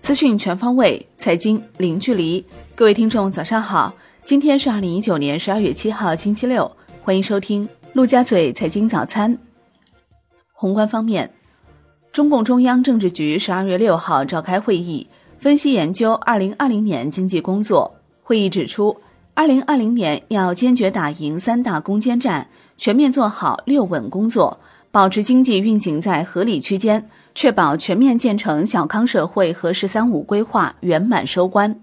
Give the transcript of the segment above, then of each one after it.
资讯全方位，财经零距离。各位听众，早上好！今天是二零一九年十二月七号，星期六。欢迎收听陆家嘴财经早餐。宏观方面，中共中央政治局十二月六号召开会议，分析研究二零二零年经济工作。会议指出，二零二零年要坚决打赢三大攻坚战，全面做好六稳工作，保持经济运行在合理区间。确保全面建成小康社会和“十三五”规划圆满收官。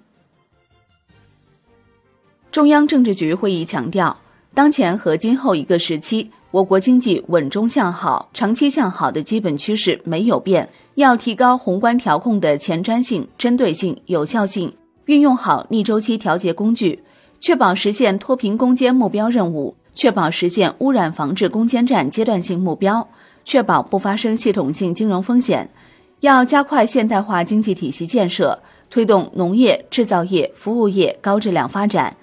中央政治局会议强调，当前和今后一个时期，我国经济稳中向好、长期向好的基本趋势没有变，要提高宏观调控的前瞻性、针对性、有效性，运用好逆周期调节工具，确保实现脱贫攻坚目标任务，确保实现污染防治攻坚战阶段性目标。确保不发生系统性金融风险，要加快现代化经济体系建设，推动农业、制造业、服务业高质量发展，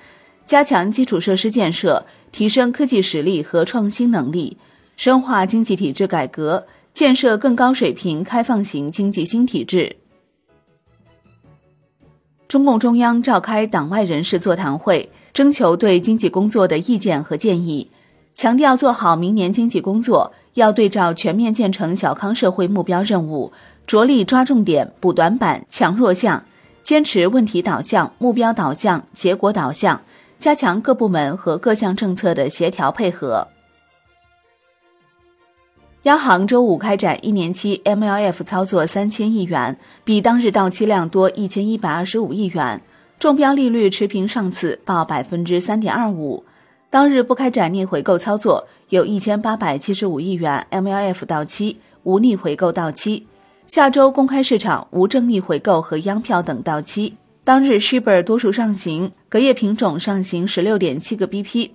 加强基础设施建设，提升科技实力和创新能力，深化经济体制改革，建设更高水平开放型经济新体制。中共中央召开党外人士座谈会，征求对经济工作的意见和建议，强调做好明年经济工作。要对照全面建成小康社会目标任务，着力抓重点、补短板、强弱项，坚持问题导向、目标导向、结果导向，加强各部门和各项政策的协调配合。央行周五开展一年期 MLF 操作三千亿元，比当日到期量多一千一百二十五亿元，中标利率持平上次，报百分之三点二五。当日不开展逆回购操作。有一千八百七十五亿元 MLF 到期，无逆回购到期。下周公开市场无正逆回购和央票等到期。当日 Shibor 多数上行，隔夜品种上行十六点七个 BP。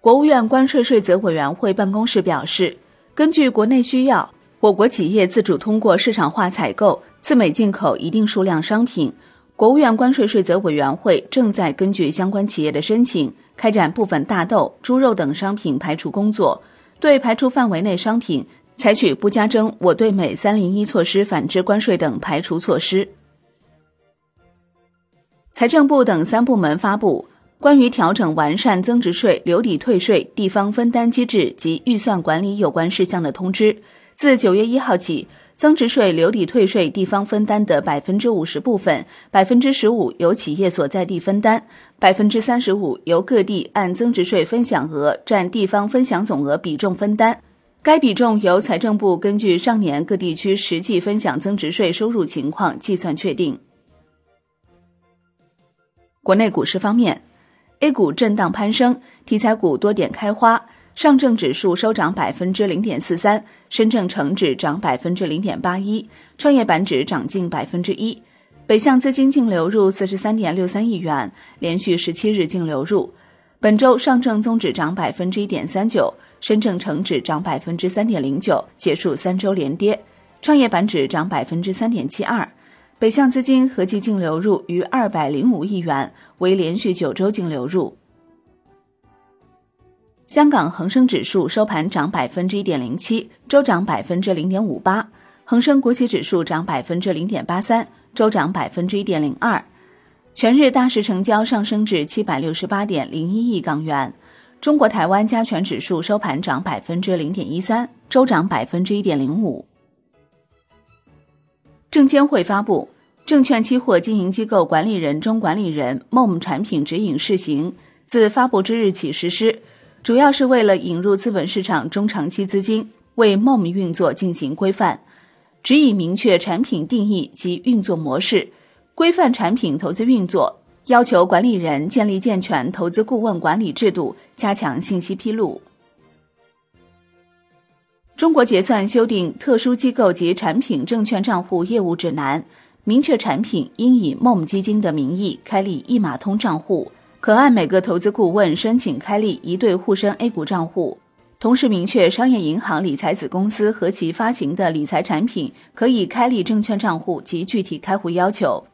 国务院关税税则委员会办公室表示，根据国内需要，我国企业自主通过市场化采购自美进口一定数量商品。国务院关税税则委员会正在根据相关企业的申请。开展部分大豆、猪肉等商品排除工作，对排除范围内商品采取不加征我对美三零一措施反制关税等排除措施。财政部等三部门发布关于调整完善增值税留抵退税地方分担机制及预算管理有关事项的通知，自九月一号起。增值税留抵退税地方分担的百分之五十部分，百分之十五由企业所在地分担，百分之三十五由各地按增值税分享额占地方分享总额比重分担。该比重由财政部根据上年各地区实际分享增值税收入情况计算确定。国内股市方面，A 股震荡攀升，题材股多点开花。上证指数收涨百分之零点四三，深证成指涨百分之零点八一，创业板指涨近百分之一。北向资金净流入四十三点六三亿元，连续十七日净流入。本周上证综指涨百分之一点三九，深证成指涨百分之三点零九，结束三周连跌。创业板指涨百分之三点七二。北向资金合计净流入逾二百零五亿元，为连续九周净流入。香港恒生指数收盘涨百分之一点零七，周涨百分之零点五八；恒生国企指数涨百分之零点八三，周涨百分之一点零二。全日大市成交上升至七百六十八点零一亿港元。中国台湾加权指数收盘涨百分之零点一三，周涨百分之一点零五。证监会发布《证券期货经营机构管理人中管理人 MOM 产品指引试行》，自发布之日起实施。主要是为了引入资本市场中长期资金，为 MOM 运作进行规范，指引明确产品定义及运作模式，规范产品投资运作，要求管理人建立健全投资顾问管理制度，加强信息披露。中国结算修订《特殊机构及产品证券账户业务指南》，明确产品应以 MOM 基金的名义开立一码通账户。可按每个投资顾问申请开立一对沪深 A 股账户，同时明确商业银行理财子公司和其发行的理财产品可以开立证券账户及具体开户要求。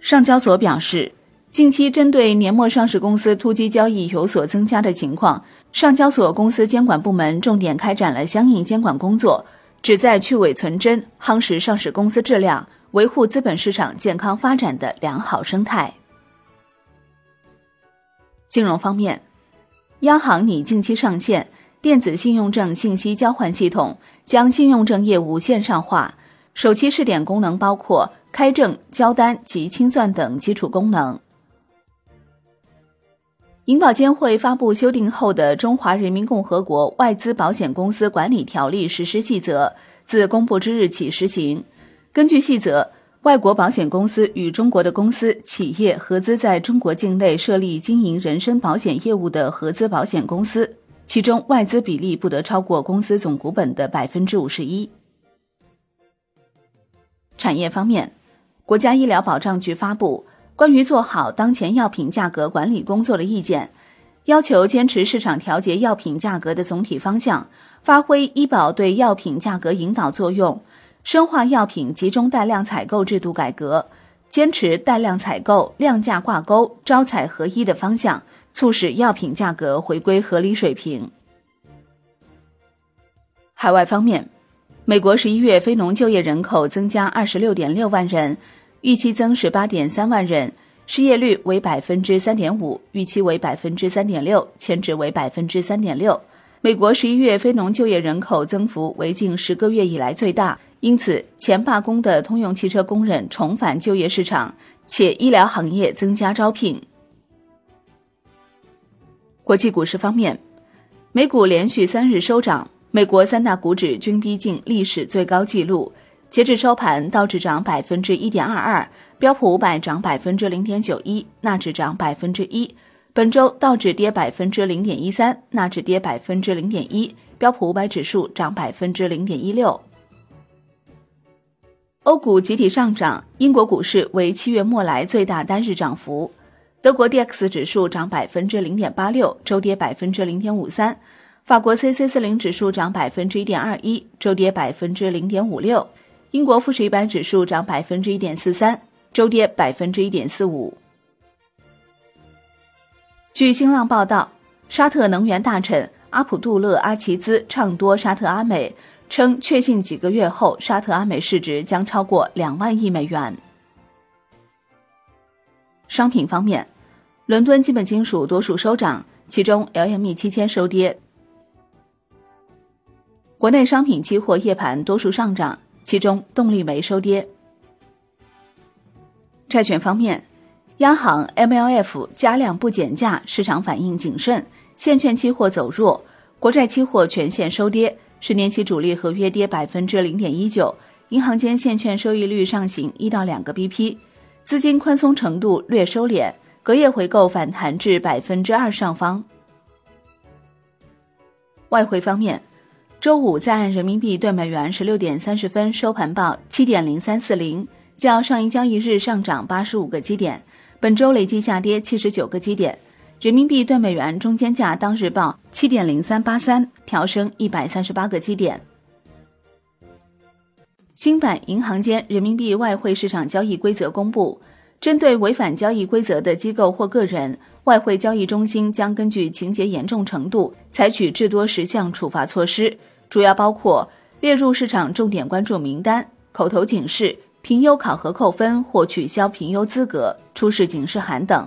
上交所表示，近期针对年末上市公司突击交易有所增加的情况，上交所公司监管部门重点开展了相应监管工作，旨在去伪存真，夯实上市公司质量，维护资本市场健康发展的良好生态。金融方面，央行拟近期上线电子信用证信息交换系统，将信用证业务线上化。首期试点功能包括开证、交单及清算等基础功能。银保监会发布修订后的《中华人民共和国外资保险公司管理条例实施细则》，自公布之日起施行。根据细则。外国保险公司与中国的公司、企业合资在中国境内设立经营人身保险业务的合资保险公司，其中外资比例不得超过公司总股本的百分之五十一。产业方面，国家医疗保障局发布关于做好当前药品价格管理工作的意见，要求坚持市场调节药品价格的总体方向，发挥医保对药品价格引导作用。深化药品集中带量采购制度改革，坚持带量采购、量价挂钩、招采合一的方向，促使药品价格回归合理水平。海外方面，美国十一月非农就业人口增加二十六点六万人，预期增十八点三万人，失业率为百分之三点五，预期为百分之三点六，前值为百分之三点六。美国十一月非农就业人口增幅为近十个月以来最大。因此，前罢工的通用汽车工人重返就业市场，且医疗行业增加招聘。国际股市方面，美股连续三日收涨，美国三大股指均逼近历史最高纪录。截至收盘，道指涨百分之一点二二，标普五百涨百分之零点九一，纳指涨百分之一。本周道指跌百分之零点一三，纳指跌百分之零点一，标普五百指数涨百分之零点一六。欧股集体上涨，英国股市为七月末来最大单日涨幅。德国 D X 指数涨百分之零点八六，周跌百分之零点五三。法国 C C 四零指数涨百分之一点二一，周跌百分之零点五六。英国富时一百指数涨百分之一点四三，周跌百分之一点四五。据新浪报道，沙特能源大臣阿卜杜勒阿齐兹唱多沙特阿美。称确信几个月后，沙特阿美市值将超过两万亿美元。商品方面，伦敦基本金属多数收涨，其中 LME 期铅收跌。国内商品期货夜盘多数上涨，其中动力煤收跌。债券方面，央行 MLF 加量不减价，市场反应谨慎，现券期货走弱，国债期货全线收跌。十年期主力合约跌百分之零点一九，银行间现券收益率上行一到两个 BP，资金宽松程度略收敛，隔夜回购反弹至百分之二上方。外汇方面，周五在岸人民币对美元十六点三十分收盘报七点零三四零，较上一交易日上涨八十五个基点，本周累计下跌七十九个基点。人民币兑美元中间价当日报七点零三八三，调升一百三十八个基点。新版银行间人民币外汇市场交易规则公布，针对违反交易规则的机构或个人，外汇交易中心将根据情节严重程度，采取至多十项处罚措施，主要包括列入市场重点关注名单、口头警示、评优考核扣分或取消评优资格、出示警示函等。